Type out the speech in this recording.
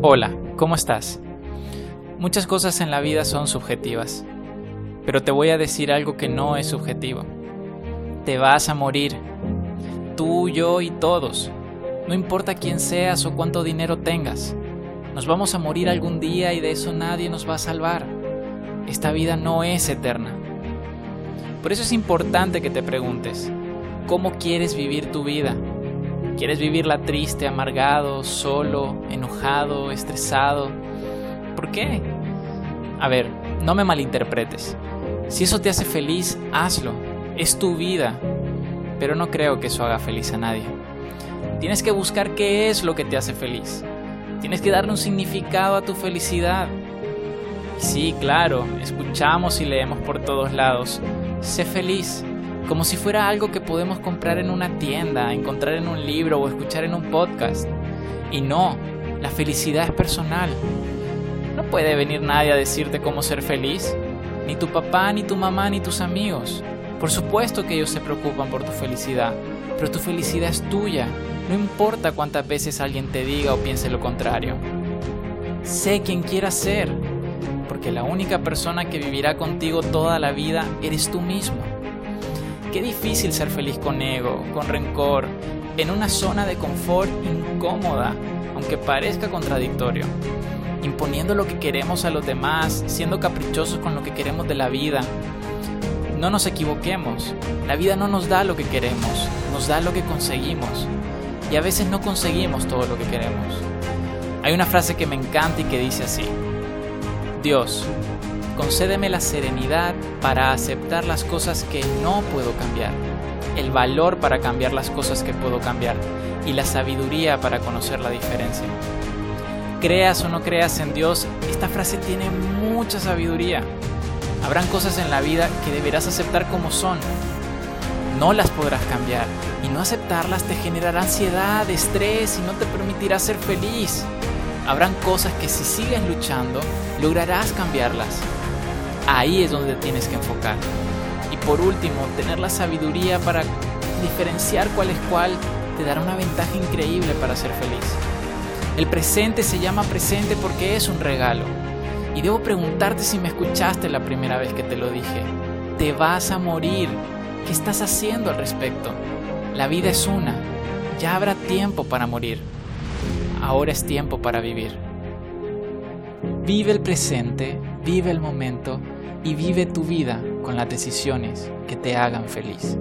Hola, ¿cómo estás? Muchas cosas en la vida son subjetivas, pero te voy a decir algo que no es subjetivo. Te vas a morir. Tú, yo y todos. No importa quién seas o cuánto dinero tengas. Nos vamos a morir algún día y de eso nadie nos va a salvar. Esta vida no es eterna. Por eso es importante que te preguntes, ¿cómo quieres vivir tu vida? ¿Quieres vivirla triste, amargado, solo, enojado, estresado? ¿Por qué? A ver, no me malinterpretes. Si eso te hace feliz, hazlo. Es tu vida. Pero no creo que eso haga feliz a nadie. Tienes que buscar qué es lo que te hace feliz. Tienes que darle un significado a tu felicidad. Sí, claro, escuchamos y leemos por todos lados. Sé feliz como si fuera algo que podemos comprar en una tienda, encontrar en un libro o escuchar en un podcast. Y no, la felicidad es personal. No puede venir nadie a decirte cómo ser feliz, ni tu papá, ni tu mamá, ni tus amigos. Por supuesto que ellos se preocupan por tu felicidad, pero tu felicidad es tuya, no importa cuántas veces alguien te diga o piense lo contrario. Sé quien quieras ser, porque la única persona que vivirá contigo toda la vida eres tú mismo. Qué difícil ser feliz con ego, con rencor, en una zona de confort incómoda, aunque parezca contradictorio. Imponiendo lo que queremos a los demás, siendo caprichosos con lo que queremos de la vida. No nos equivoquemos, la vida no nos da lo que queremos, nos da lo que conseguimos. Y a veces no conseguimos todo lo que queremos. Hay una frase que me encanta y que dice así, Dios, concédeme la serenidad para aceptar las cosas que no puedo cambiar, el valor para cambiar las cosas que puedo cambiar y la sabiduría para conocer la diferencia. Creas o no creas en Dios, esta frase tiene mucha sabiduría. Habrán cosas en la vida que deberás aceptar como son. No las podrás cambiar y no aceptarlas te generará ansiedad, estrés y no te permitirá ser feliz. Habrán cosas que si sigues luchando, lograrás cambiarlas. Ahí es donde tienes que enfocar. Y por último, tener la sabiduría para diferenciar cuál es cuál te dará una ventaja increíble para ser feliz. El presente se llama presente porque es un regalo. Y debo preguntarte si me escuchaste la primera vez que te lo dije. Te vas a morir. ¿Qué estás haciendo al respecto? La vida es una. Ya habrá tiempo para morir. Ahora es tiempo para vivir. Vive el presente, vive el momento y vive tu vida con las decisiones que te hagan feliz.